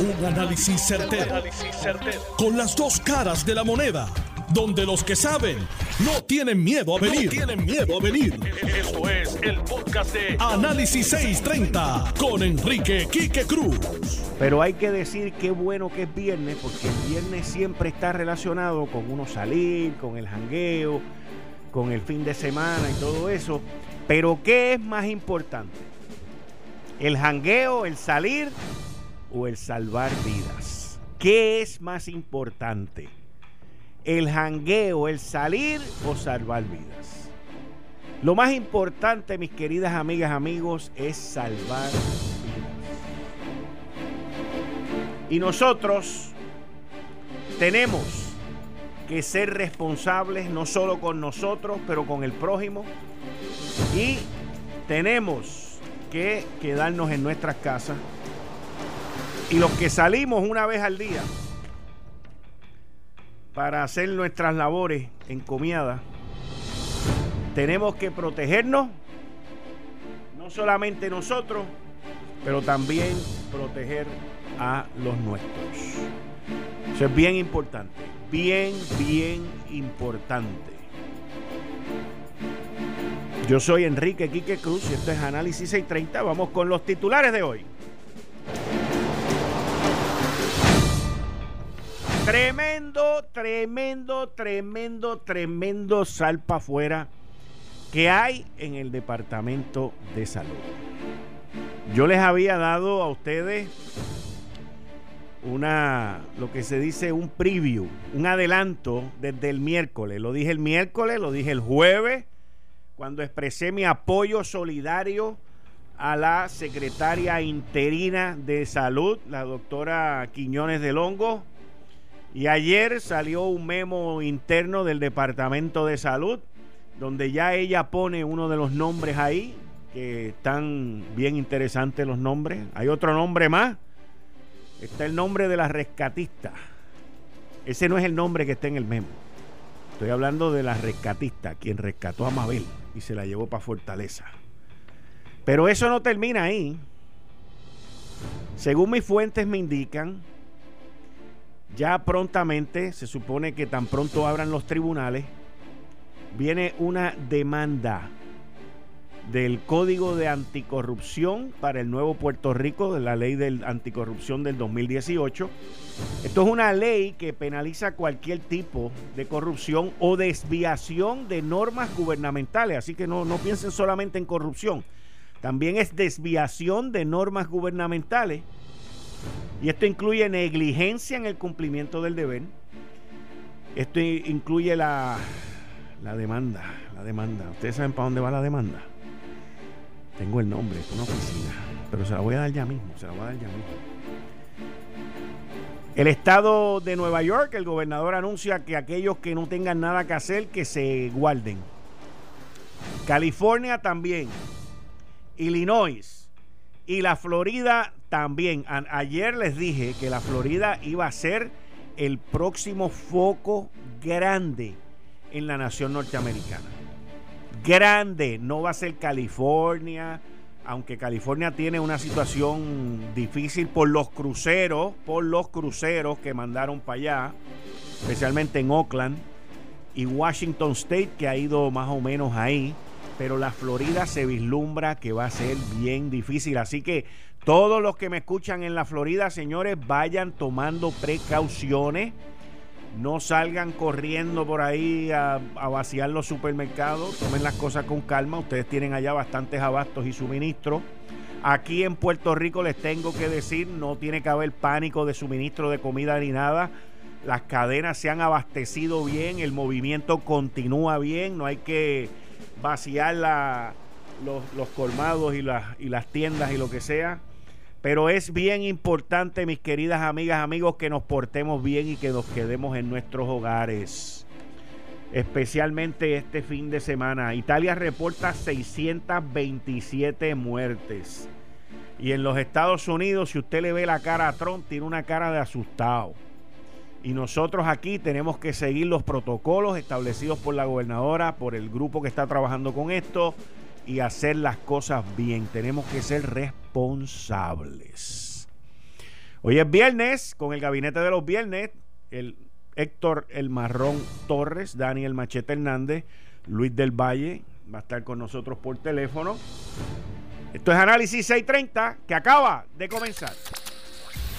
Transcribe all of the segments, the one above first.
Un análisis certero, Con las dos caras de la moneda. Donde los que saben no tienen miedo a venir. tienen miedo a venir. Esto es el podcast de Análisis 630 con Enrique Quique Cruz. Pero hay que decir qué bueno que es viernes, porque el viernes siempre está relacionado con uno salir, con el jangueo, con el fin de semana y todo eso. Pero ¿qué es más importante? ¿El jangueo, el salir o el salvar vidas? ¿Qué es más importante? ¿El jangueo, el salir o salvar vidas? Lo más importante, mis queridas amigas, amigos, es salvar vidas. Y nosotros tenemos que ser responsables no solo con nosotros, pero con el prójimo. Y tenemos que quedarnos en nuestras casas. Y los que salimos una vez al día para hacer nuestras labores encomiadas, tenemos que protegernos, no solamente nosotros, pero también proteger a los nuestros. Eso es bien importante, bien, bien importante. Yo soy Enrique Quique Cruz y esto es Análisis 630. Vamos con los titulares de hoy. Tremendo, tremendo, tremendo, tremendo salpa afuera que hay en el Departamento de Salud. Yo les había dado a ustedes una, lo que se dice un preview, un adelanto desde el miércoles. Lo dije el miércoles, lo dije el jueves cuando expresé mi apoyo solidario a la secretaria interina de salud, la doctora Quiñones de Longo. Y ayer salió un memo interno del Departamento de Salud, donde ya ella pone uno de los nombres ahí, que están bien interesantes los nombres. Hay otro nombre más. Está el nombre de la rescatista. Ese no es el nombre que está en el memo. Estoy hablando de la rescatista, quien rescató a Mabel y se la llevó para Fortaleza. Pero eso no termina ahí. Según mis fuentes me indican, ya prontamente, se supone que tan pronto abran los tribunales, viene una demanda del Código de Anticorrupción para el nuevo Puerto Rico, de la ley de anticorrupción del 2018. Esto es una ley que penaliza cualquier tipo de corrupción o desviación de normas gubernamentales, así que no, no piensen solamente en corrupción, también es desviación de normas gubernamentales. Y esto incluye negligencia en el cumplimiento del deber. Esto incluye la, la demanda, la demanda. ¿Ustedes saben para dónde va la demanda? Tengo el nombre, es una oficina. Pero se la voy a dar ya mismo, se la voy a dar ya mismo. El estado de Nueva York, el gobernador anuncia que aquellos que no tengan nada que hacer, que se guarden. California también. Illinois. Y la Florida también. ayer les dije que la Florida iba a ser el próximo foco grande en la nación norteamericana grande. No va a ser California, aunque California tiene una situación difícil por los cruceros, por los cruceros que mandaron para allá, especialmente en Oakland y Washington State, que ha ido más o menos ahí. Pero la Florida se vislumbra que va a ser bien difícil. Así que todos los que me escuchan en la Florida, señores, vayan tomando precauciones no salgan corriendo por ahí a, vaciar los supermercados. Tomen las cosas con calma. Ustedes tienen allá bastantes abastos y suministros. Aquí en Puerto Rico les tengo que decir, no tiene que haber pánico de suministro de comida ni nada. Las cadenas se han abastecido bien, el movimiento continúa bien, no hay que vaciar los, los, colmados y y las tiendas y lo que sea. Pero es bien importante, mis queridas amigas, amigos, que nos portemos bien y que nos quedemos en nuestros hogares. Especialmente este fin de semana. Italia reporta 627 muertes. Y en los Estados Unidos, si usted le ve la cara a Trump, tiene una cara de asustado. Y nosotros aquí tenemos que seguir los protocolos establecidos por la gobernadora, por el grupo que está trabajando con esto y hacer las cosas bien. Tenemos que ser responsables. Hoy es viernes, con el gabinete de los viernes, el Héctor El Marrón Torres, Daniel Machete Hernández, Luis del Valle va a estar con nosotros por teléfono. Esto es Análisis 630 que acaba de comenzar.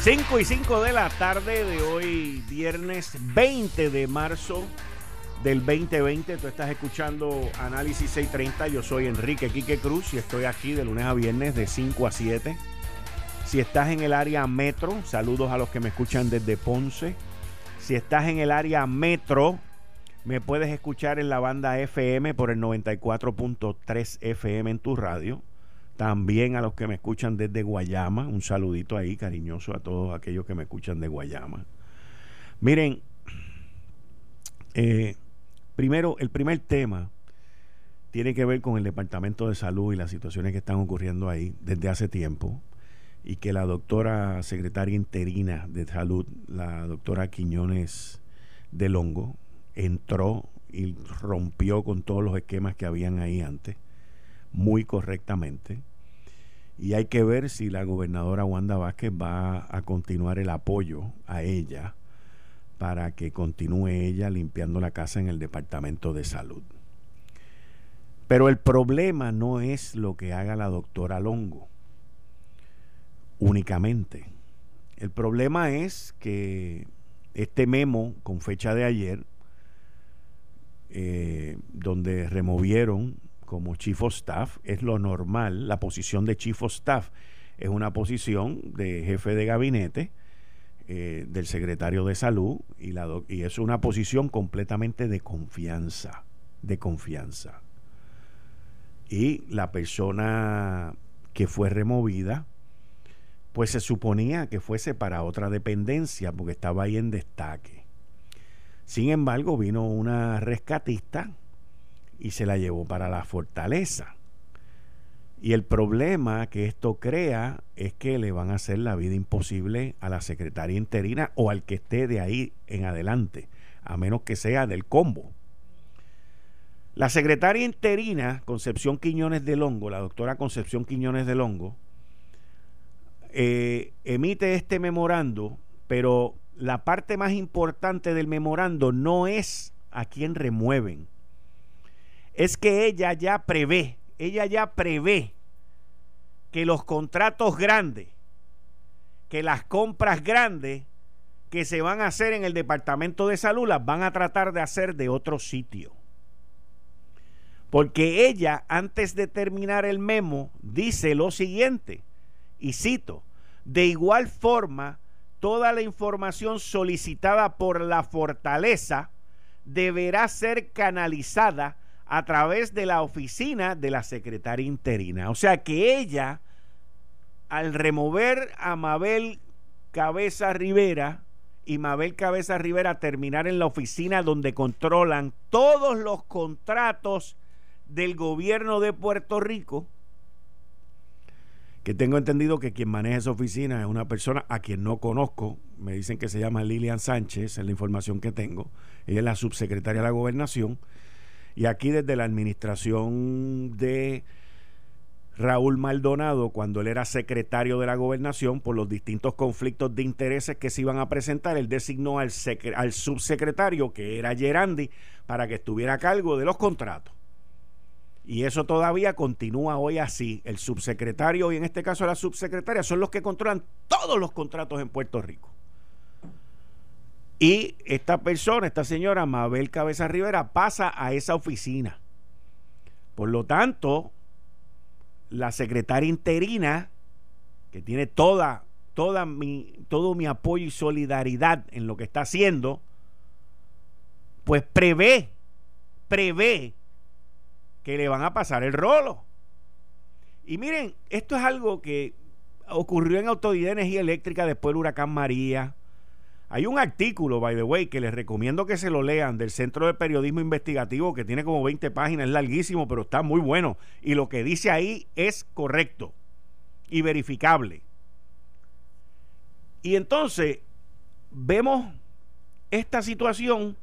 5 y 5 de la tarde de hoy, viernes 20 de marzo del 2020. Tú estás escuchando Análisis 630. Yo soy Enrique Quique Cruz y estoy aquí de lunes a viernes de 5 a 7. Si estás en el área metro, saludos a los que me escuchan desde Ponce. Si estás en el área metro, me puedes escuchar en la banda FM por el 94.3 FM en tu radio. También a los que me escuchan desde Guayama, un saludito ahí cariñoso a todos aquellos que me escuchan de Guayama. Miren, eh, primero, el primer tema tiene que ver con el Departamento de Salud y las situaciones que están ocurriendo ahí desde hace tiempo y que la doctora secretaria interina de salud, la doctora Quiñones de Longo, entró y rompió con todos los esquemas que habían ahí antes muy correctamente. Y hay que ver si la gobernadora Wanda Vázquez va a continuar el apoyo a ella para que continúe ella limpiando la casa en el Departamento de Salud. Pero el problema no es lo que haga la doctora Longo únicamente. El problema es que este memo con fecha de ayer, eh, donde removieron como chief of staff, es lo normal. La posición de chief of staff es una posición de jefe de gabinete eh, del secretario de salud y, y es una posición completamente de confianza, de confianza. Y la persona que fue removida, pues se suponía que fuese para otra dependencia porque estaba ahí en destaque. Sin embargo, vino una rescatista y se la llevó para la fortaleza. Y el problema que esto crea es que le van a hacer la vida imposible a la secretaria interina o al que esté de ahí en adelante, a menos que sea del combo. La secretaria interina, Concepción Quiñones de Longo, la doctora Concepción Quiñones de Longo, eh, emite este memorando, pero la parte más importante del memorando no es a quién remueven, es que ella ya prevé, ella ya prevé que los contratos grandes, que las compras grandes que se van a hacer en el Departamento de Salud las van a tratar de hacer de otro sitio. Porque ella, antes de terminar el memo, dice lo siguiente, y cito, de igual forma, toda la información solicitada por la fortaleza deberá ser canalizada a través de la oficina de la secretaria interina. O sea que ella, al remover a Mabel Cabeza Rivera y Mabel Cabeza Rivera terminar en la oficina donde controlan todos los contratos del gobierno de Puerto Rico, que tengo entendido que quien maneja esa oficina es una persona a quien no conozco, me dicen que se llama Lilian Sánchez, es la información que tengo, ella es la subsecretaria de la gobernación, y aquí desde la administración de Raúl Maldonado, cuando él era secretario de la gobernación, por los distintos conflictos de intereses que se iban a presentar, él designó al, subsecretario, que era Gerandi, para que estuviera a cargo de los contratos. Y eso todavía continúa hoy así. El subsecretario y en este caso la subsecretaria son los que controlan todos los contratos en Puerto Rico. Y esta persona, esta señora Mabel Cabeza Rivera, pasa a esa oficina. Por lo tanto, la secretaria interina, que tiene toda, toda mi, todo mi apoyo y solidaridad en lo que está haciendo, pues prevé, prevé que le van a pasar el rolo. Y miren, esto es algo que ocurrió en Autoridad de Energía Eléctrica después del huracán María. Hay un artículo, by the way, que les recomiendo que se lo lean del Centro de Periodismo Investigativo, que tiene como 20 páginas, es larguísimo, pero está muy bueno. Y lo que dice ahí es correcto y verificable. Y entonces vemos esta situación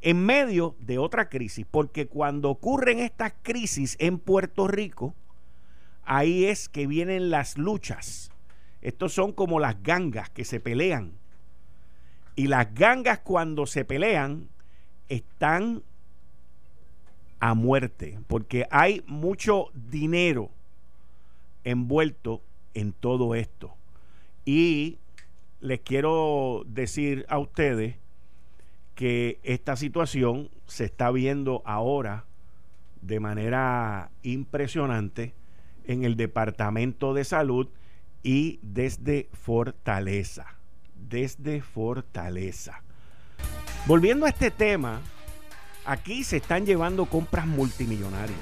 en medio de otra crisis, porque cuando ocurren estas crisis en Puerto Rico, ahí es que vienen las luchas. Estos son como las gangas que se pelean. Y las gangas cuando se pelean están a muerte, porque hay mucho dinero envuelto en todo esto. Y les quiero decir a ustedes que esta situación se está viendo ahora de manera impresionante en el Departamento de Salud y desde Fortaleza. Desde Fortaleza. Volviendo a este tema, aquí se están llevando compras multimillonarias.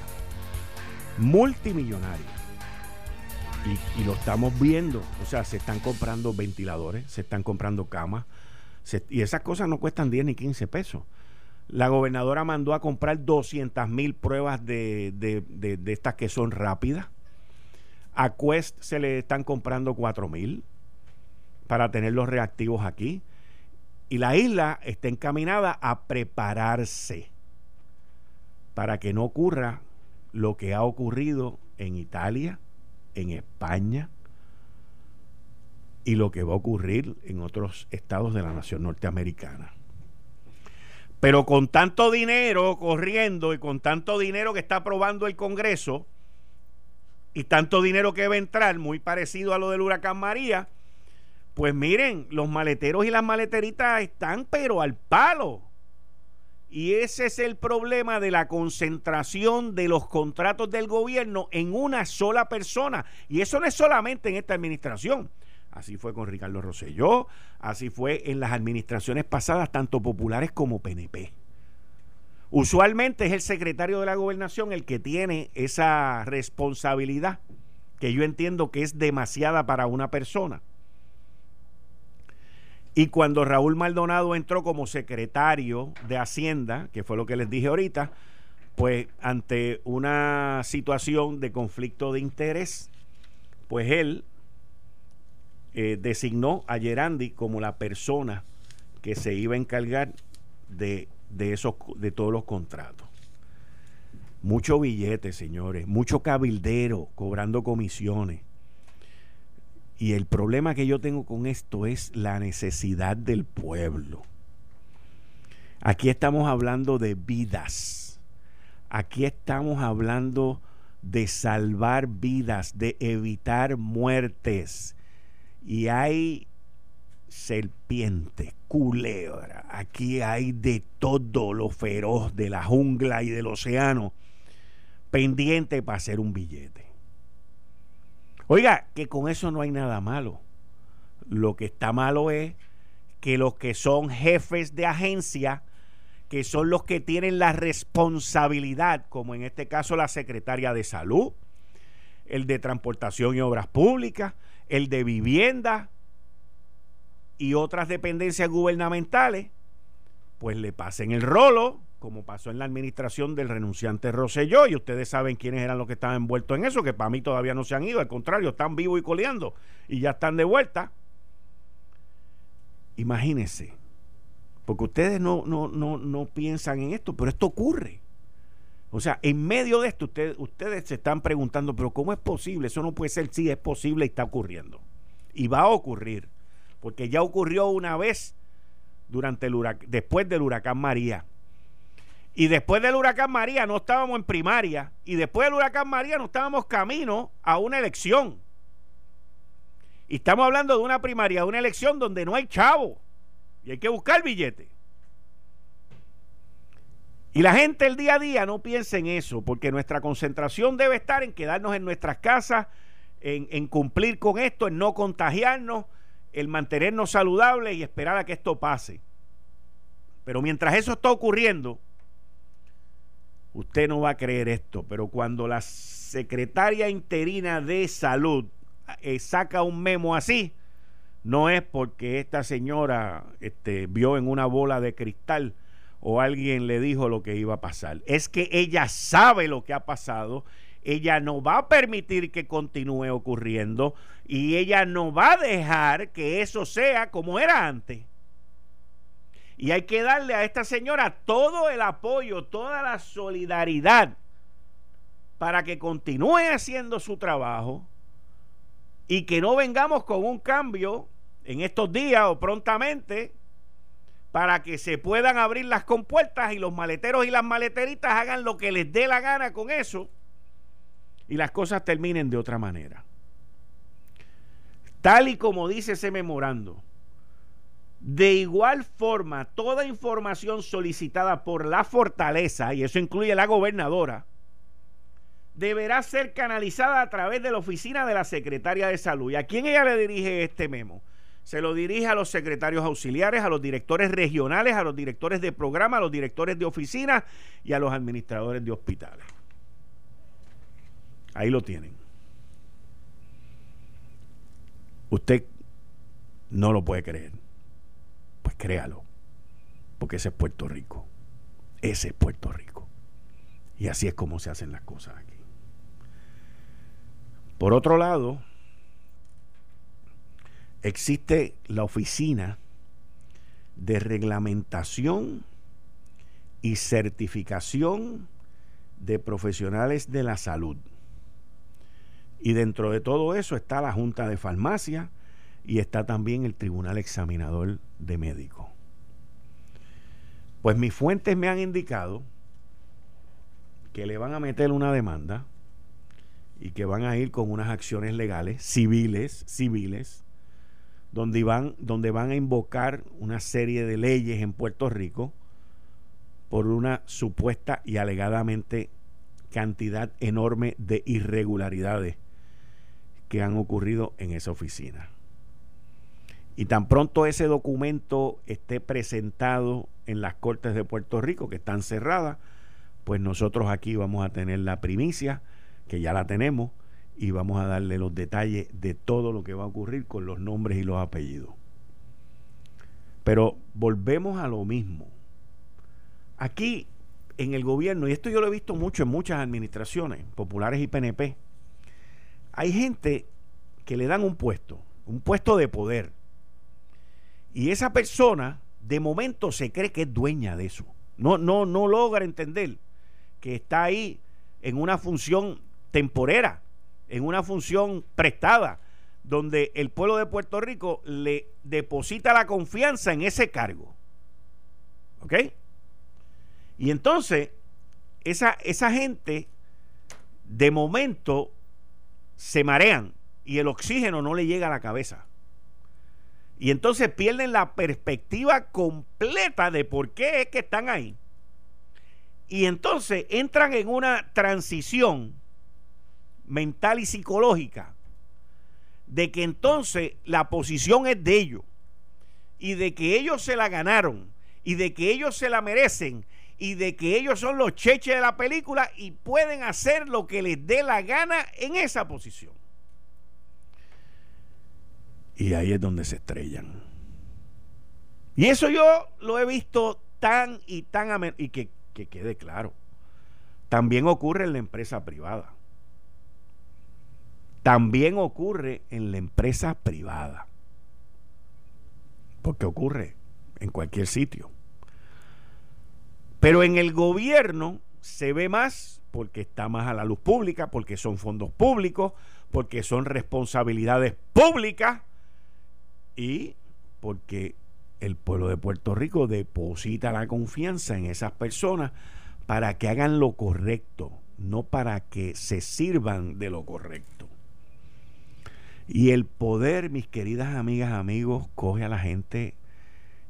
Multimillonarias. Y, lo estamos viendo. O sea, se están comprando ventiladores, se están comprando camas. y esas cosas no cuestan 10 ni 15 pesos. La gobernadora mandó a comprar 200 mil pruebas de, de, estas que son rápidas. A Quest se le están comprando 4 mil para tener los reactivos aquí. Y la isla está encaminada a prepararse para que no ocurra lo que ha ocurrido en Italia, en España y lo que va a ocurrir en otros estados de la nación norteamericana. Pero con tanto dinero corriendo y con tanto dinero que está aprobando el Congreso y tanto dinero que va a entrar, muy parecido a lo del huracán María, pues miren, los maleteros y las maleteritas están pero al palo. Y ese es el problema de la concentración de los contratos del gobierno en una sola persona. Y eso no es solamente en esta administración. Así fue con Ricardo Rosselló, así fue en las administraciones pasadas, tanto populares como PNP. Usualmente es el secretario de la gobernación el que tiene esa responsabilidad, que yo entiendo que es demasiada para una persona. Y cuando Raúl Maldonado entró como secretario de Hacienda, que fue lo que les dije ahorita, pues ante una situación de conflicto de interés, pues él eh, designó a Gerandi como la persona que se iba a encargar de, de, esos, de todos los contratos. Mucho billete, señores, mucho cabildero cobrando comisiones. Y el problema que yo tengo con esto es la necesidad del pueblo. Aquí estamos hablando de vidas. Aquí estamos hablando de salvar vidas, de evitar muertes. Y hay serpientes, culebra. Aquí hay de todo lo feroz de la jungla y del océano pendiente para hacer un billete. Oiga, que con eso no hay nada malo. Lo que está malo es que los que son jefes de agencia, que son los que tienen la responsabilidad, como en este caso la secretaria de salud, el de transportación y obras públicas, el de vivienda y otras dependencias gubernamentales, pues le pasen el rolo como pasó en la administración del renunciante Rosselló, y ustedes saben quiénes eran los que estaban envueltos en eso, que para mí todavía no se han ido, al contrario, están vivos y coleando, y ya están de vuelta. Imagínense, porque ustedes no, no, no, no piensan en esto, pero esto ocurre. O sea, en medio de esto, ustedes, se están preguntando, pero ¿cómo es posible? Eso no puede ser, sí, es posible y está ocurriendo. Y va a ocurrir, porque ya ocurrió una vez durante el después del huracán María y después del huracán María no estábamos en primaria. Y después del huracán María no estábamos camino a una elección. Y estamos hablando de una primaria, de una elección donde no hay chavo. Y hay que buscar billete. Y la gente el día a día no piensa en eso, porque nuestra concentración debe estar en quedarnos en nuestras casas, en, en cumplir con esto, en no contagiarnos el mantenernos saludables y esperar a que esto pase. Pero mientras eso está ocurriendo, usted no va a creer esto, pero cuando la secretaria interina de salud eh, saca un memo así, no es porque esta señora este, vio en una bola de cristal o alguien le dijo lo que iba a pasar. Es que ella sabe lo que ha pasado, ella no va a permitir que continúe ocurriendo y ella no va a dejar que eso sea como era antes. Y hay que darle a esta señora todo el apoyo, toda la solidaridad para que continúe haciendo su trabajo y que no vengamos con un cambio en estos días o prontamente para que se puedan abrir las compuertas y los maleteros y las maleteritas hagan lo que les dé la gana con eso y las cosas terminen de otra manera. Tal y como dice ese memorando, de igual forma, toda información solicitada por la fortaleza, y eso incluye la gobernadora, deberá ser canalizada a través de la oficina de la secretaria de salud. ¿Y a quién ella le dirige este memo? Se lo dirige a los secretarios auxiliares, a los directores regionales, a los directores de programa, a los directores de oficina y a los administradores de hospitales. Ahí lo tienen. Usted no lo puede creer. Créalo. Porque ese es Puerto Rico. Ese es Puerto Rico. Y así es como se hacen las cosas aquí. Por otro lado, existe la oficina de reglamentación y certificación de profesionales de la salud. Y dentro de todo eso está la Junta de Farmacia y está también el Tribunal Examinador de Médicos. Pues mis fuentes me han indicado que le van a meter una demanda y que van a ir con unas acciones legales, civiles, civiles, donde van, donde van a invocar una serie de leyes en Puerto Rico por una supuesta y alegadamente cantidad enorme de irregularidades que han ocurrido en esa oficina. Y tan pronto ese documento esté presentado en las Cortes de Puerto Rico, que están cerradas, pues nosotros aquí vamos a tener la primicia que ya la tenemos, y vamos a darle los detalles de todo lo que va a ocurrir con los nombres y los apellidos. Pero volvemos a lo mismo. Aquí en el gobierno, y esto yo lo he visto mucho en muchas administraciones, populares y PNP, hay gente que le dan un puesto, un puesto de poder. Y esa persona de momento se cree que es dueña de eso. No, no, no logra entender que está ahí en una función temporera, en una función prestada, donde el pueblo de Puerto Rico le deposita la confianza en ese cargo. ¿Ok? Y entonces, esa, esa gente, de momento, se marean y el oxígeno no le llega a la cabeza. Y entonces pierden la perspectiva completa de por qué es que están ahí. Y entonces entran en una transición mental y psicológica de que entonces la posición es de ellos y de que ellos se la ganaron y de que ellos se la merecen y de que ellos son los cheches de la película y pueden hacer lo que les dé la gana en esa posición. Y ahí es donde se estrellan. Y eso yo lo he visto tan y tan... Y que, que quede claro. También ocurre en la empresa privada. También ocurre en la empresa privada. Porque ocurre en cualquier sitio. Pero en el gobierno se ve más porque está más a la luz pública, porque son fondos públicos, porque son responsabilidades públicas y porque el pueblo de Puerto Rico deposita la confianza en esas personas para que hagan lo correcto, no para que se sirvan de lo correcto. Y el poder, mis queridas amigas, amigos, coge a la gente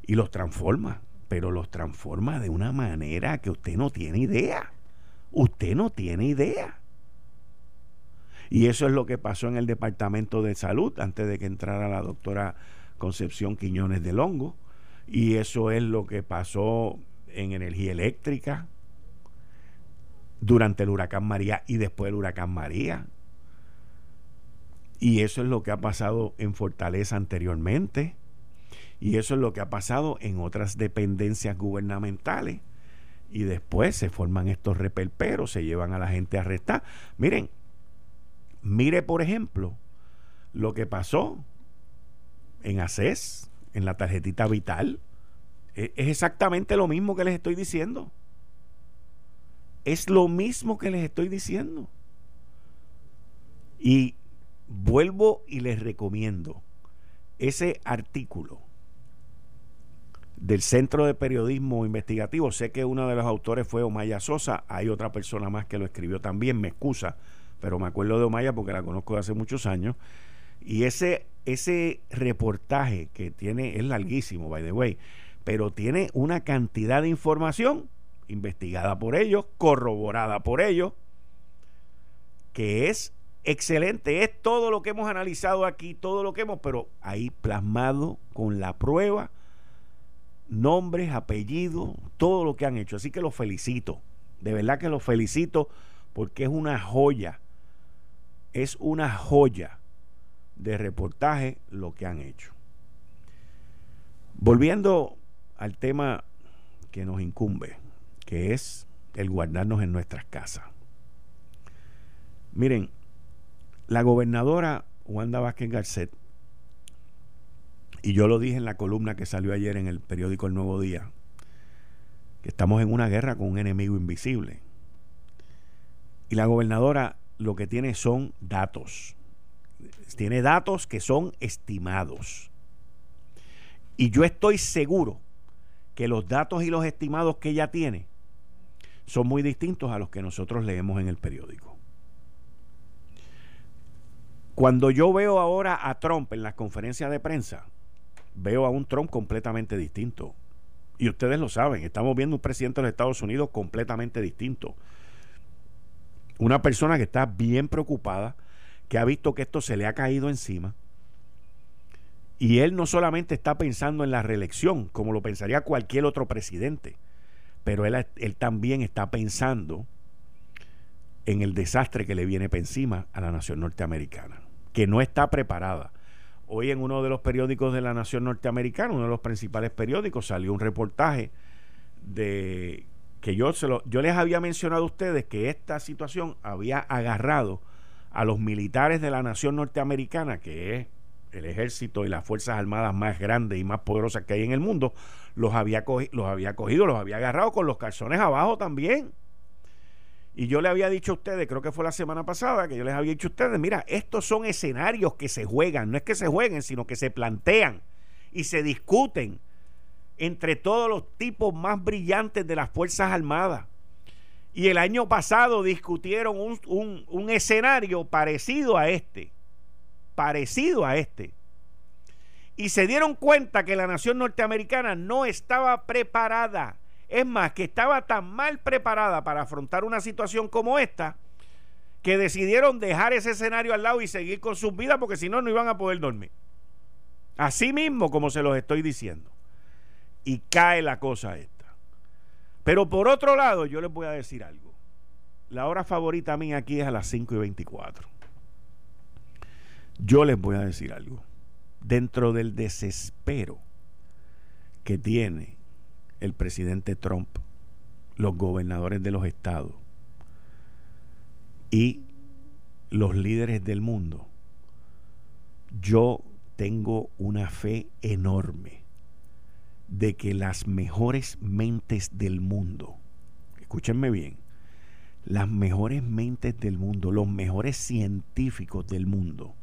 y los transforma, pero los transforma de una manera que usted no tiene idea. Usted no tiene idea. Y eso es lo que pasó en el Departamento de Salud antes de que entrara la doctora Concepción Quiñones del Hongo. Y eso es lo que pasó en energía eléctrica durante el huracán María y después del huracán María. Y eso es lo que ha pasado en Fortaleza anteriormente. Y eso es lo que ha pasado en otras dependencias gubernamentales. Y después se forman estos repelperos, se llevan a la gente a arrestar. Miren, mire por ejemplo lo que pasó en ACES, en la tarjetita vital. E, es exactamente lo mismo que les estoy diciendo. Es lo mismo que les estoy diciendo. Y vuelvo y les recomiendo ese artículo del Centro de Periodismo Investigativo. Sé que uno de los autores fue Omaya Sosa, hay otra persona más que lo escribió también, me excusa, pero me acuerdo de Omaya porque la conozco de hace muchos años. Y ese, ese reportaje que tiene, es larguísimo, by the way, pero tiene una cantidad de información investigada por ellos, corroborada por ellos, que es excelente. Es todo lo que hemos analizado aquí, todo lo que hemos, pero ahí plasmado con la prueba, nombres, apellidos, todo lo que han hecho. Así que los felicito. De verdad que los felicito porque es una joya. Es una joya de reportaje lo que han hecho. Volviendo al tema que nos incumbe, que es el guardarnos en nuestras casas. Miren, la gobernadora Wanda Vázquez Garcet, y yo lo dije en la columna que salió ayer en el periódico El Nuevo Día, que estamos en una guerra con un enemigo invisible. Y la gobernadora lo que tiene son datos. Tiene datos que son estimados. Y yo estoy seguro que los datos y los estimados que ella tiene son muy distintos a los que nosotros leemos en el periódico. Cuando yo veo ahora a Trump en las conferencias de prensa, veo a un Trump completamente distinto. Y ustedes lo saben, estamos viendo un presidente de los Estados Unidos completamente distinto. Una persona que está bien preocupada, que ha visto que esto se le ha caído encima. Y él no solamente está pensando en la reelección, como lo pensaría cualquier otro presidente, pero él, él también está pensando en el desastre que le viene por encima a la nación norteamericana, que no está preparada. Hoy en uno de los periódicos de la nación norteamericana, uno de los principales periódicos, salió un reportaje de que yo, se lo, yo les había mencionado a ustedes que esta situación había agarrado a los militares de la nación norteamericana, que es el ejército y las fuerzas armadas más grandes y más poderosas que hay en el mundo, los había, los cogido, los había agarrado con los calzones abajo también. Y yo le había dicho a ustedes, creo que fue la semana pasada, que yo les había dicho a ustedes, mira, estos son escenarios que se juegan, no es que se jueguen, sino que se plantean y se discuten entre todos los tipos más brillantes de las Fuerzas Armadas. Y el año pasado discutieron un, un escenario parecido a este, parecido a este. Y se dieron cuenta que la nación norteamericana no estaba preparada es más, que estaba tan mal preparada para afrontar una situación como esta que decidieron dejar ese escenario al lado y seguir con sus vidas porque si no, no iban a poder dormir. Así mismo como se los estoy diciendo. Y cae la cosa esta. Pero por otro lado, yo les voy a decir algo. La hora favorita mía aquí es a las 5 y 24. Yo les voy a decir algo. Dentro del desespero que tiene el presidente Trump, los gobernadores de los estados y los líderes del mundo, yo tengo una fe enorme de que las mejores mentes del mundo, escúchenme bien, las mejores mentes del mundo, los mejores científicos del mundo,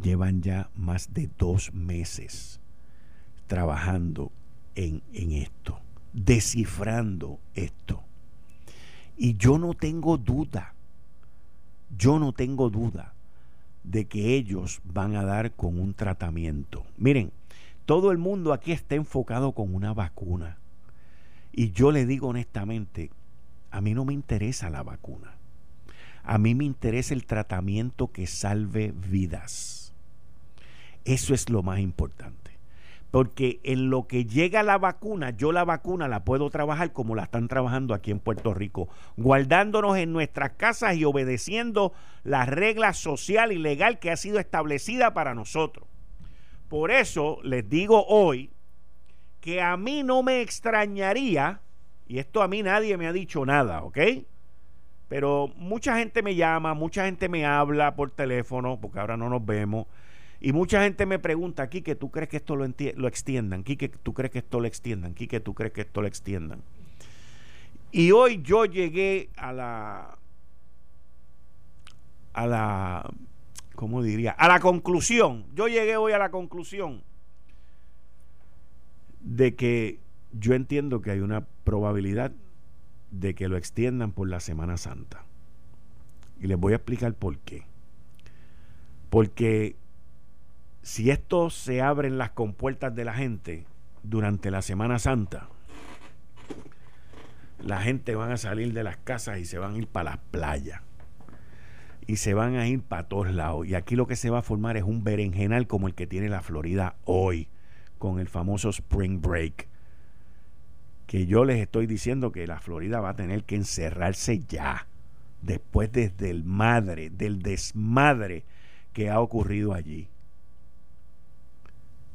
llevan ya más de dos meses trabajando en, esto, descifrando esto. Y yo no tengo duda, yo no tengo duda de que ellos van a dar con un tratamiento. Miren, todo el mundo aquí está enfocado con una vacuna. Y yo le digo honestamente, a mí no me interesa la vacuna. A mí me interesa el tratamiento que salve vidas. Eso es lo más importante. Porque en lo que llega la vacuna, yo la vacuna la puedo trabajar como la están trabajando aquí en Puerto Rico, guardándonos en nuestras casas y obedeciendo la regla social y legal que ha sido establecida para nosotros. Por eso les digo hoy que a mí no me extrañaría, y esto a mí nadie me ha dicho nada, ¿ok? Pero mucha gente me llama, mucha gente me habla por teléfono, porque ahora no nos vemos y mucha gente me pregunta, aquí que tú crees que esto lo, lo extiendan, que tú crees que esto lo extiendan, que tú crees que esto lo extiendan. Y hoy yo llegué a la, a la, ¿cómo diría? A la conclusión. Yo llegué hoy a la conclusión de que yo entiendo que hay una probabilidad de que lo extiendan por la Semana Santa. Y les voy a explicar por qué. Porque si esto se abre en las compuertas de la gente durante la Semana Santa, la gente van a salir de las casas y se van a ir para las playas. Y se van a ir para todos lados. Y aquí lo que se va a formar es un berenjenal como el que tiene la Florida hoy, con el famoso Spring Break. Que yo les estoy diciendo que la Florida va a tener que encerrarse ya. Después desde el madre, del desmadre que ha ocurrido allí.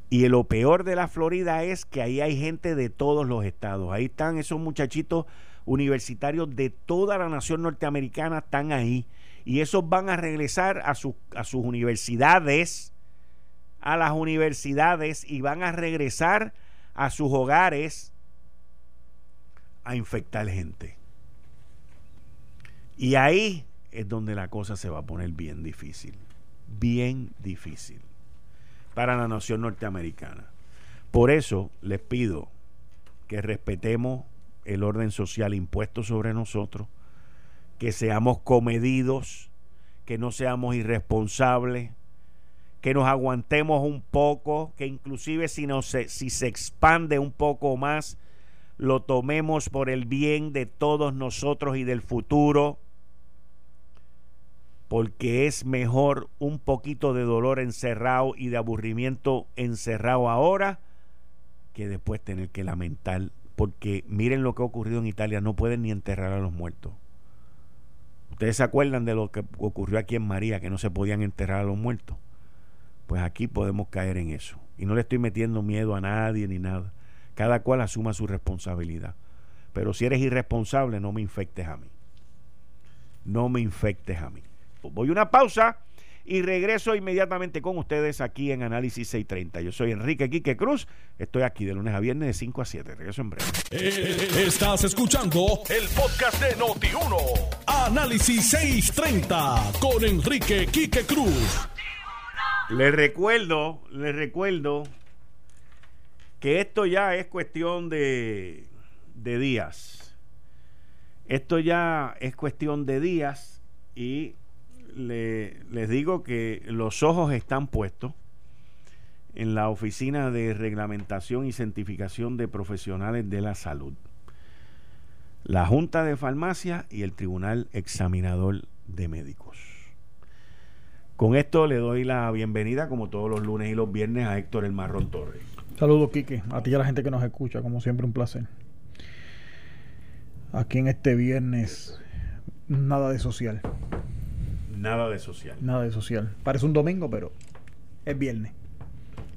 Y lo peor de la Florida es que ahí hay gente de todos los estados. Ahí están esos muchachitos universitarios de toda la nación norteamericana, están ahí. Y esos van a regresar a, a sus universidades, a las universidades, y van a regresar a sus hogares a infectar gente. Y ahí es donde la cosa se va a poner bien difícil. Bien difícil para la nación norteamericana. Por eso les pido que respetemos el orden social impuesto sobre nosotros, que seamos comedidos, que no seamos irresponsables, que nos aguantemos un poco, que inclusive si, si se expande un poco más, lo tomemos por el bien de todos nosotros y del futuro porque es mejor un poquito de dolor encerrado y de aburrimiento encerrado ahora que después tener que lamentar, porque miren lo que ha ocurrido en Italia, no pueden ni enterrar a los muertos. ¿Ustedes se acuerdan de lo que ocurrió aquí en María, que no se podían enterrar a los muertos? Pues aquí podemos caer en eso. Y no le estoy metiendo miedo a nadie ni nada. Cada cual asuma su responsabilidad. Pero si eres irresponsable, no me infectes a mí. No me infectes a mí. Voy a una pausa y regreso inmediatamente con ustedes aquí en Análisis 630. Yo soy Enrique Quique Cruz, estoy aquí de lunes a viernes de 5 a 7. Regreso en breve. Eh, estás escuchando el podcast de Noti1. Análisis 630 con Enrique Quique Cruz. Les recuerdo, les recuerdo que esto ya es cuestión de, de días. Esto ya es cuestión de días y les digo que los ojos están puestos en la Oficina de Reglamentación y Certificación de Profesionales de la Salud, la Junta de Farmacia y el Tribunal Examinador de Médicos. Con esto le doy la bienvenida, como todos los lunes y los viernes, a Héctor El Marrón Torres. Saludos, Quique. A ti y a la gente que nos escucha, como siempre, un placer. Aquí en este viernes, nada de social. Nada de social. Nada de social. Parece un domingo, pero es viernes.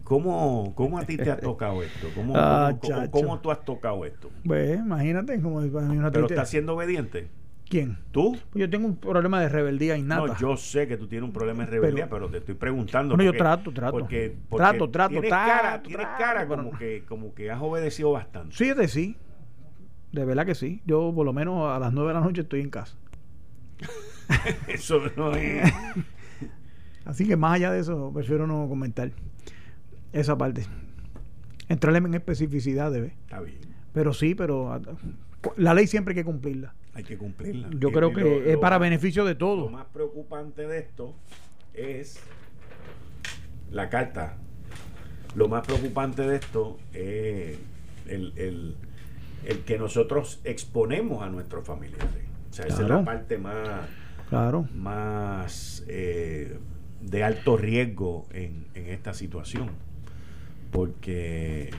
¿Cómo, cómo a ti te ha tocado esto? ¿Cómo, ah, cómo, tú has tocado esto? Pues imagínate. Como, ¿Pero estás siendo obediente? ¿Quién? ¿Tú? Pues yo tengo un problema de rebeldía innata. No, yo sé que tú tienes un problema de rebeldía, pero, te estoy preguntando. No, yo trato, trato. Porque, trato, trato, tienes cara, tienes cara como, que, como que has obedecido bastante. Sí, de sí. De verdad que sí. Yo por lo menos a las nueve de la noche estoy en casa. eso no es. Así que más allá de eso, prefiero no comentar esa parte. Entrarle en especificidad debe. Está bien. Pero sí, pero la ley siempre hay que cumplirla. Hay que cumplirla. Yo creo que es para beneficio de todos. Lo más preocupante de esto es la carta. Lo más preocupante de esto es el, el, el que nosotros exponemos a nuestros familiares. O sea, esa es la parte más, claro. más eh, de alto riesgo en, en esta situación. Porque,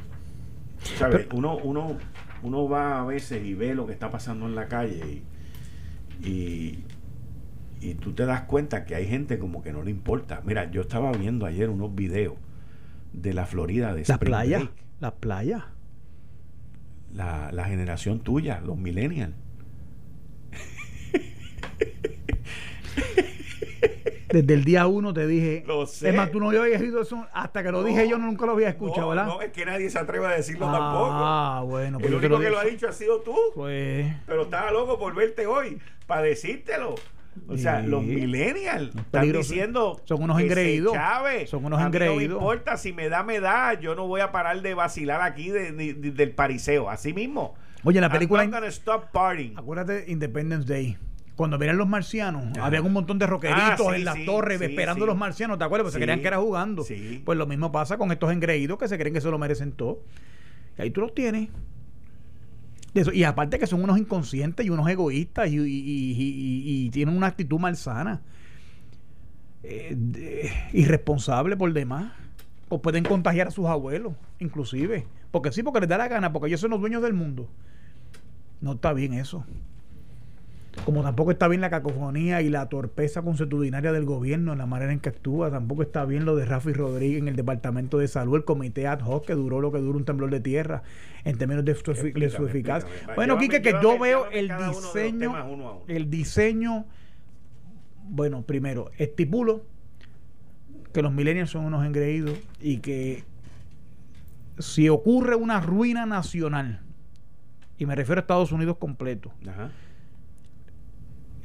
¿sabes? Uno, uno, uno va a veces y ve lo que está pasando en la calle y, y, y tú te das cuenta que hay gente como que no le importa. Mira, yo estaba viendo ayer unos videos de la Florida de la playa la playa la, la generación tuya los millennials desde el día uno te dije. Lo sé. Es más, tú no habías oído eso hasta que lo No, dije yo, nunca lo había escuchado, no, ¿verdad? No, es que nadie se atreve a decirlo ah, tampoco. bueno, pues El único lo que lo ha dicho ha sido tú. Pues. Pero estaba loco por verte hoy, para decírtelo. O sea, Sí. los millennials están diciendo Son unos que se engreídos. chave. Son unos A mí No me importa si me da, me da. Yo no voy a parar de vacilar aquí de- de- de- del pariseo. Así mismo. Oye, la I'm película. not gonna stop partying. Acuérdate, Independence Day. Cuando miran los marcianos, Ajá. había un montón de roqueritos Ah, sí, en las sí, torres sí, esperando sí. los marcianos, ¿te acuerdas? Pues se creían que era jugando. Pues lo mismo pasa con estos engreídos que se creen que se lo merecen todo. Y ahí tú los tienes. De eso- y aparte que son unos inconscientes y unos egoístas y, y- y- y- y tienen una actitud malsana. Eh, de- irresponsable por demás. O pueden contagiar a sus abuelos, inclusive. Porque sí, porque les da la gana, porque ellos son los dueños del mundo. No está bien eso. Como tampoco está bien la cacofonía y la torpeza consuetudinaria del gobierno en la manera en que actúa. Tampoco está bien lo de Rafi Rodríguez en el Departamento de Salud, el comité ad hoc que duró lo que dura un temblor de tierra en términos de su, de eficacia. explícame. Bueno, Quique, que yo veo el diseño, uno uno. el diseño, bueno, primero, estipulo que los millennials son unos engreídos y que si ocurre una ruina nacional, y me refiero a Estados Unidos completo, Ajá.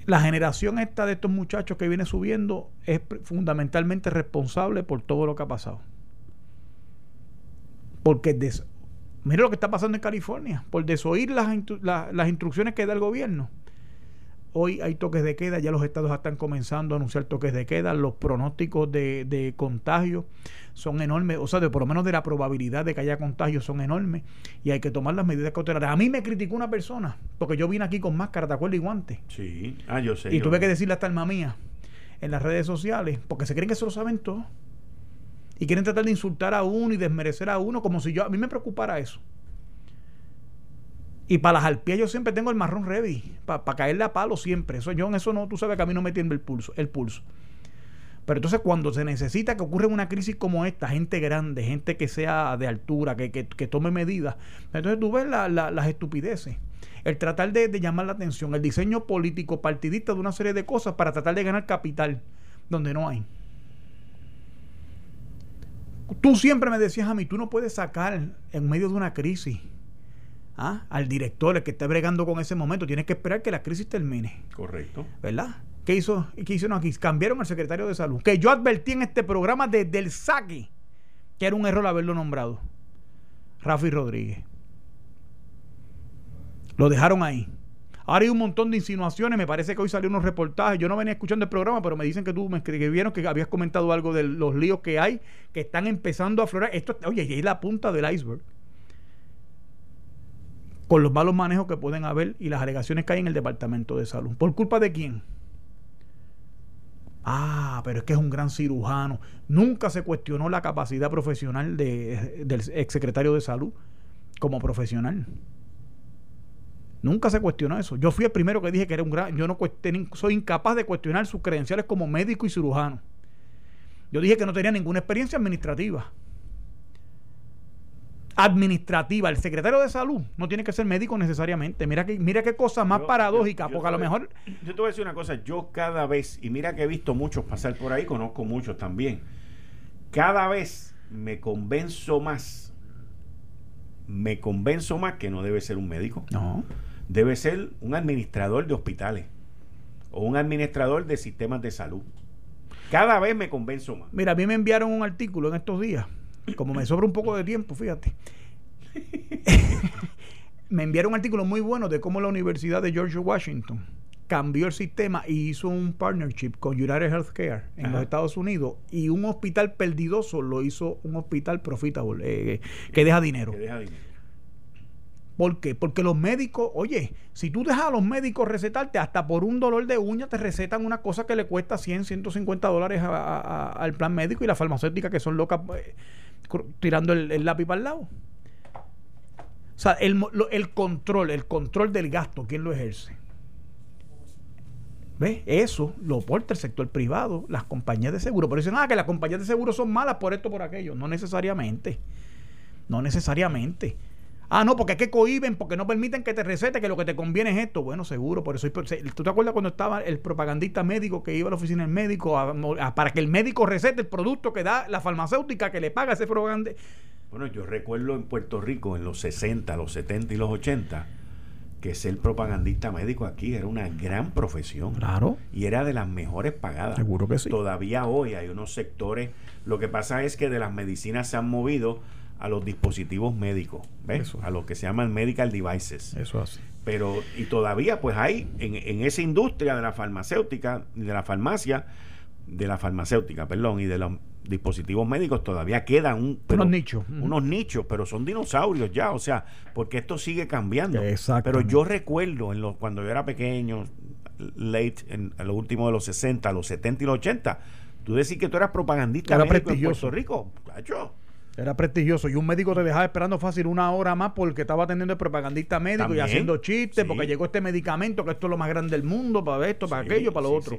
La generación esta de estos muchachos que viene subiendo es fundamentalmente responsable por todo lo que ha pasado. Porque des- mira lo que está pasando en California, por desoír las, instru- la- las instrucciones que da el gobierno. Hoy hay toques de queda, ya los estados están comenzando a anunciar toques de queda, los pronósticos de, de contagio son enormes, o sea, de, por lo menos de la probabilidad de que haya contagio son enormes y hay que tomar las medidas cautelares. A mí me criticó una persona, porque yo vine aquí con máscara, ¿te acuerdas? Y guantes. Sí. Ah, yo sé. Y yo- tuve que decirle hasta alma mía en las redes sociales, porque se creen que se lo saben todo. Y quieren tratar de insultar a uno y desmerecer a uno, como si yo, a mí me preocupara eso. Y para las alpías yo siempre tengo el marrón ready, para caerle a palo siempre. Eso yo en eso no, tú sabes que a mí no me tiembla el pulso, el pulso. Pero entonces cuando se necesita que ocurra una crisis como esta, gente grande, gente que sea de altura, que, que- tome medidas, entonces tú ves la- la- las estupideces. El tratar de, de llamar la atención, el diseño político partidista de una serie de cosas para tratar de ganar capital donde no hay. Tú siempre me decías a mí, tú no puedes sacar en medio de una crisis ¿ah? al director, el que esté bregando con ese momento, tienes que esperar que la crisis termine. Correcto. ¿verdad? ¿Qué hizo? ¿Qué hicieron aquí? Cambiaron al secretario de salud. Que yo advertí en este programa desde el saque que era un error haberlo nombrado. Rafi Rodríguez. Lo dejaron ahí. Ahora hay un montón de insinuaciones. Me parece que hoy salió unos reportajes. Yo no venía escuchando el programa, pero me dicen que tú me escribieron que habías comentado algo de los líos que hay, que están empezando a aflorar. Esto, oye, y es la punta del iceberg. Con los malos manejos que pueden haber y las alegaciones que hay en el Departamento de Salud. ¿Por culpa de quién? Ah, pero es que es un gran cirujano. Nunca se cuestionó la capacidad profesional de- del exsecretario de salud como profesional. Nunca se cuestionó eso. Yo fui el primero que dije que era un gran. Yo no soy incapaz de cuestionar sus credenciales como médico y cirujano. Yo dije que no tenía ninguna experiencia administrativa. Administrativa. El secretario de salud no tiene que ser médico necesariamente. Mira que, mira qué cosa más Yo- paradójica, yo- yo porque a lo mejor Yo te voy a decir una cosa. Yo cada vez, y mira que he visto muchos pasar por ahí, conozco muchos también. Cada vez me convenzo más, me convenzo más que no debe ser un médico. No. Debe ser un administrador de hospitales o un administrador de sistemas de salud. Cada vez me convenzo más. Mira, a mí me enviaron un artículo en estos días. Como me sobra un poco de tiempo, fíjate. me enviaron un artículo muy bueno de cómo la Universidad de George Washington cambió el sistema y hizo un partnership con United Healthcare en Ajá. los Estados Unidos y un hospital perdidoso lo hizo un hospital profitable, eh, que deja dinero. Que deja dinero. ¿Por qué? Porque los médicos, oye, si tú dejas a los médicos recetarte, hasta por un dolor de uña te recetan una cosa que le cuesta 100, 150 dólares al plan médico y la farmacéutica que son locas pues, tirando el, lápiz para el lado. O sea, el, el control, el control del gasto, ¿quién lo ejerce? ¿Ves? Eso lo porta el sector privado, las compañías de seguro. Pero dicen, ah, que las compañías de seguro son malas por esto, por aquello. No necesariamente. No necesariamente. Ah, no, porque es que cohiben, porque no permiten que te recete, que lo que te conviene es esto. Bueno, seguro, por eso. ¿Tú te acuerdas cuando estaba el propagandista médico que iba a la oficina del médico para que el médico recete el producto que da la farmacéutica que le paga ese propagandista? Bueno, yo recuerdo en Puerto Rico en los 60, los 70 y los 80 que ser propagandista médico aquí era una gran profesión. Claro. Y era de las mejores pagadas. Seguro que sí. Todavía hoy hay unos sectores. Lo que pasa es que de las medicinas se han movido a los dispositivos médicos, ¿ves? A lo que se llaman medical devices. Eso así. Pero, y todavía, pues hay en, en esa industria de la farmacéutica, de la farmacia, de la farmacéutica, perdón, y de los dispositivos médicos todavía quedan un, unos nichos. Unos nichos, pero son dinosaurios ya, o sea, porque esto sigue cambiando. Exacto. Pero yo recuerdo en los, cuando yo era pequeño, late, en, lo último de los 60, los 70 y los 80, tú decís que tú eras propagandista era médico en Puerto Rico, Era prestigioso y un médico te dejaba esperando fácil una hora más porque estaba atendiendo el propagandista médico y haciendo chistes porque llegó este medicamento que esto es lo más grande del mundo para esto, para aquello, para lo otro.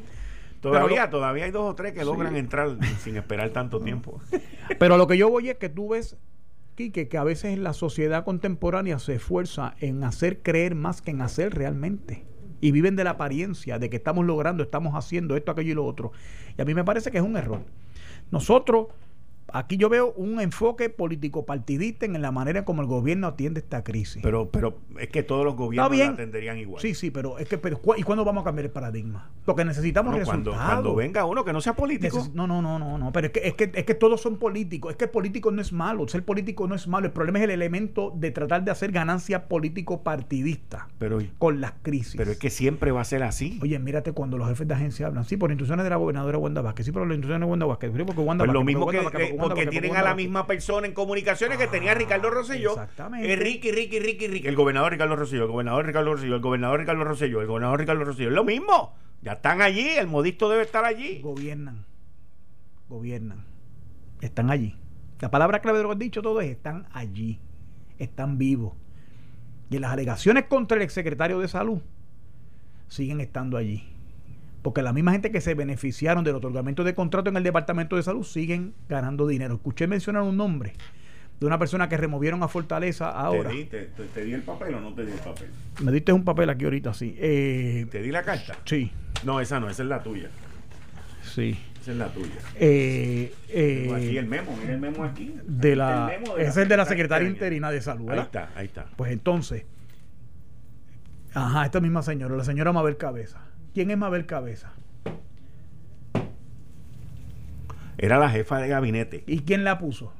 Todavía, todavía hay dos o tres que logran entrar sin esperar tanto tiempo. Pero lo que yo voy es que tú ves, Quique, que a veces la sociedad contemporánea se esfuerza en hacer creer más que en hacer realmente. Y viven de la apariencia de que estamos logrando, estamos haciendo esto, aquello y lo otro. Y a mí me parece que es un error. Nosotros aquí yo veo un enfoque político partidista en la manera como el gobierno atiende esta crisis. Pero, pero es que todos los gobiernos la atenderían igual. Sí, sí, pero es que pero, ¿y cuándo vamos a cambiar el paradigma? Porque necesitamos cuando, cuando, venga uno que no sea político. no, no, no, no, no, pero es que, es que es que todos son políticos. Es que el político no es malo, ser político no es malo. El problema es el elemento de tratar de hacer ganancia político partidista pero, con las crisis. Pero es que siempre va a ser así. Oye, mírate cuando los jefes de agencia hablan, sí, por instrucciones de la gobernadora Wanda Vázquez, sí, por las instrucciones de Wanda Vázquez, porque Wanda pues lo mismo que, porque tienen a la misma persona en comunicaciones que tenía Ricardo Rosselló. Exactamente. Ricky, Ricky, Ricky, Ricky. El gobernador Ricardo Rosselló, el gobernador Ricardo Rosselló, el gobernador Ricardo Rosselló, el gobernador Ricardo Rosselló. Es lo mismo. Ya están allí, el modisto debe estar allí. Gobiernan. Gobiernan. Están allí. La palabra clave de lo que han dicho todo es están allí. Están vivos. Y las alegaciones contra el exsecretario de salud siguen estando allí. Porque la misma gente que se beneficiaron del otorgamiento de contrato en el Departamento de Salud siguen ganando dinero. Escuché mencionar un nombre de una persona que removieron a Fortaleza ahora. ¿Te di, el papel o no te di el papel? Me diste un papel aquí ahorita, sí. Eh, ¿Te di la carta? Sí. No, esa no, esa es la tuya. Sí. Esa es la tuya. Eh, eh, aquí el memo, mira el memo aquí. De la, es el de la secretaria interina de salud. Ahí está, ahí está. Pues entonces, ajá, esta misma señora, la señora Mabel Cabeza ¿Quién es Mabel Cabeza? Era la jefa de gabinete. ¿Y quién la puso?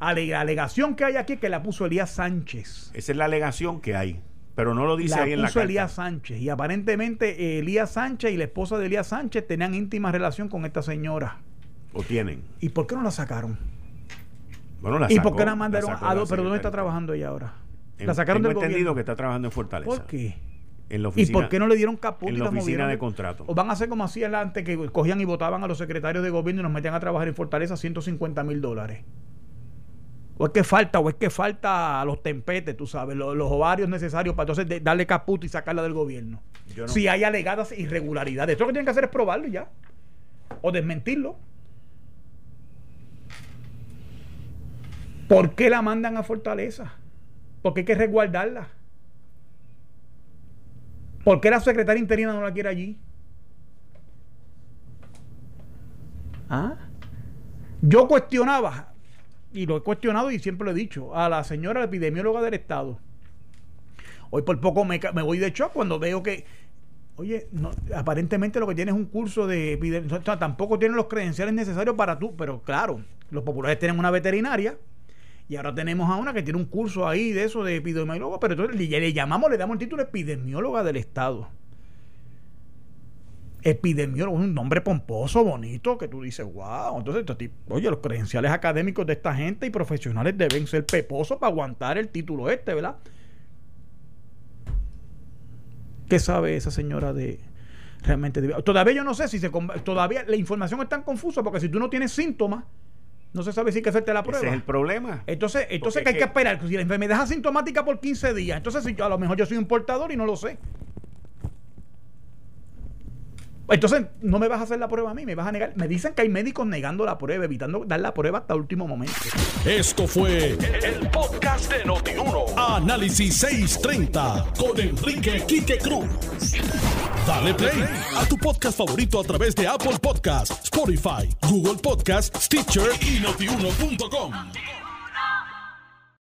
La alegación que hay aquí es que la puso Elías Sánchez. Esa es la alegación que hay, pero no lo dice ahí en la puso Elías Sánchez y aparentemente eh, Elías Sánchez y la esposa de Elías Sánchez tenían íntima relación con esta señora. ¿O tienen? ¿Y por qué no la sacaron? Bueno, la ¿Y por qué la mandaron a dos? ¿Pero dónde está trabajando ella ahora? La sacaron del entendido que está trabajando en Fortaleza. ¿Por qué? ¿Y por qué no le dieron caput en la oficina de contrato? O van a hacer como hacían antes, que cogían y votaban a los secretarios de gobierno y nos metían a trabajar en Fortaleza 150 mil dólares. O es que falta, o es que falta a los tempetes, tú sabes, los, ovarios necesarios para entonces darle caput y sacarla del gobierno. Si hay alegadas irregularidades. Esto lo que tienen que hacer es probarlo ya. O desmentirlo. ¿Por qué la mandan a Fortaleza? Porque hay que resguardarla. ¿Por qué la secretaria interina no la quiere allí? ¿Ah? Yo cuestionaba, y lo he cuestionado y siempre lo he dicho, a la señora epidemióloga del Estado. Hoy por poco me, voy de hecho cuando veo que, oye, aparentemente lo que tiene es un curso de epidemiología, tampoco tiene los credenciales necesarios para tú, pero claro, los populares tienen una veterinaria y ahora tenemos a una que tiene un curso ahí de eso de epidemióloga, pero entonces le, llamamos, le damos el título epidemióloga del Estado. Epidemiólogo, un nombre pomposo, bonito, que tú dices, wow. Entonces, oye, los credenciales académicos de esta gente y profesionales deben ser peposos para aguantar el título este, ¿verdad? ¿Qué sabe esa señora de realmente? todavía yo no sé si se... Todavía la información es tan confusa porque si tú no tienes síntomas, no se sabe si hay que hacerte la Ese prueba. es el problema. Entonces, entonces que hay que que- esperar. Si la enfermedad es asintomática por 15 días, entonces si yo, a lo mejor yo soy un portador y no lo sé. Entonces, no me vas a hacer la prueba a mí, me vas a negar. Me dicen que hay médicos negando la prueba, evitando dar la prueba hasta el último momento. Esto fue el podcast de Notiuno. Análisis 630 con Enrique Quique Cruz. Dale play a tu podcast favorito a través de Apple Podcasts, Spotify, Google Podcasts, Stitcher y notiuno.com.